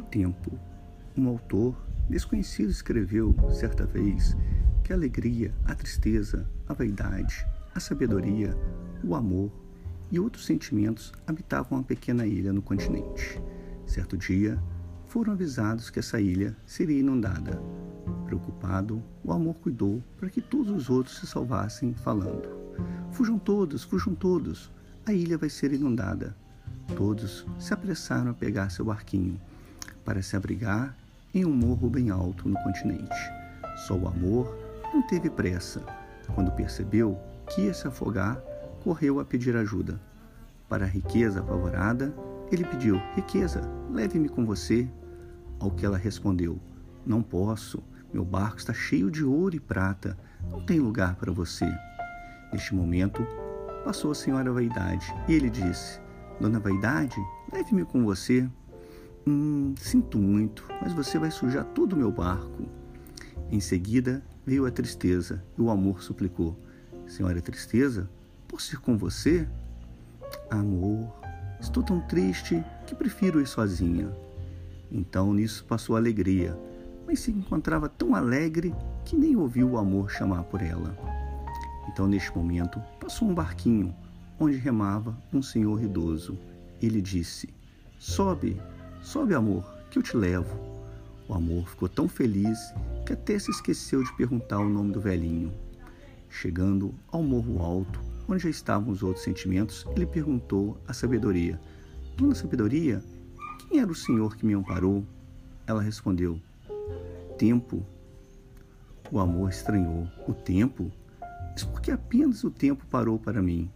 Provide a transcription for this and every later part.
tempo. Um autor desconhecido escreveu, certa vez, que a alegria, a tristeza, a vaidade, a sabedoria, o amor e outros sentimentos habitavam uma pequena ilha no continente. Certo dia, foram avisados que essa ilha seria inundada. Preocupado, o amor cuidou para que todos os outros se salvassem, falando: Fujam todos, fujam todos, a ilha vai ser inundada. Todos se apressaram a pegar seu barquinho para se abrigar em um morro bem alto no continente. Só o amor não teve pressa. Quando percebeu que ia se afogar, correu a pedir ajuda. Para a riqueza apavorada, ele pediu: Riqueza, leve-me com você. Ao que ela respondeu: Não posso. Meu barco está cheio de ouro e prata. Não tem lugar para você. Neste momento, passou a senhora Vaidade e ele disse: Dona Vaidade, leve-me com você. Hum, sinto muito, mas você vai sujar todo o meu barco. Em seguida veio a tristeza e o amor suplicou: Senhora Tristeza, posso ir com você? Amor, estou tão triste que prefiro ir sozinha. Então nisso passou a alegria, mas se encontrava tão alegre que nem ouviu o amor chamar por ela. Então, neste momento, passou um barquinho onde remava um senhor idoso. Ele disse: Sobe, sobe, amor, que eu te levo. O amor ficou tão feliz que até se esqueceu de perguntar o nome do velhinho. Chegando ao morro alto, onde já estavam os outros sentimentos, ele perguntou à sabedoria: Dona Sabedoria, quem era o senhor que me amparou? Ela respondeu: Tempo. O amor estranhou. O tempo? Mas porque apenas o tempo parou para mim.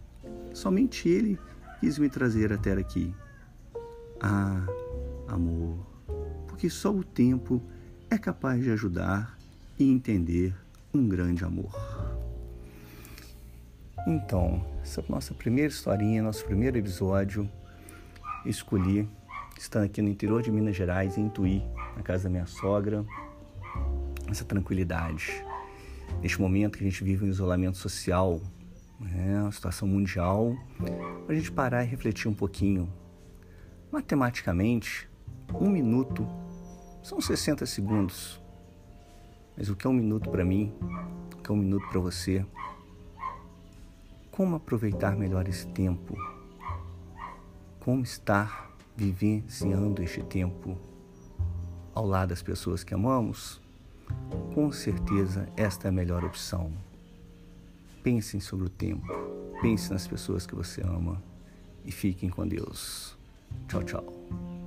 Somente ele quis me trazer até aqui. Ah, porque só o tempo é capaz de ajudar e entender um grande amor. Então, essa é a nossa primeira historinha, nosso primeiro episódio. Escolhi, estando aqui no interior de Minas Gerais, em Tuí, na casa da minha sogra, essa tranquilidade. Neste momento que a gente vive um isolamento social, né, uma situação mundial, para a gente parar e refletir um pouquinho. Matematicamente, um minuto são 60 segundos. Mas o que é um minuto para mim? O que é um minuto para você? Como aproveitar melhor esse tempo? Como estar vivenciando este tempo ao lado das pessoas que amamos? Com certeza esta é a melhor opção. Pensem sobre o tempo, pense nas pessoas que você ama e fiquem com Deus. Tchau, tchau.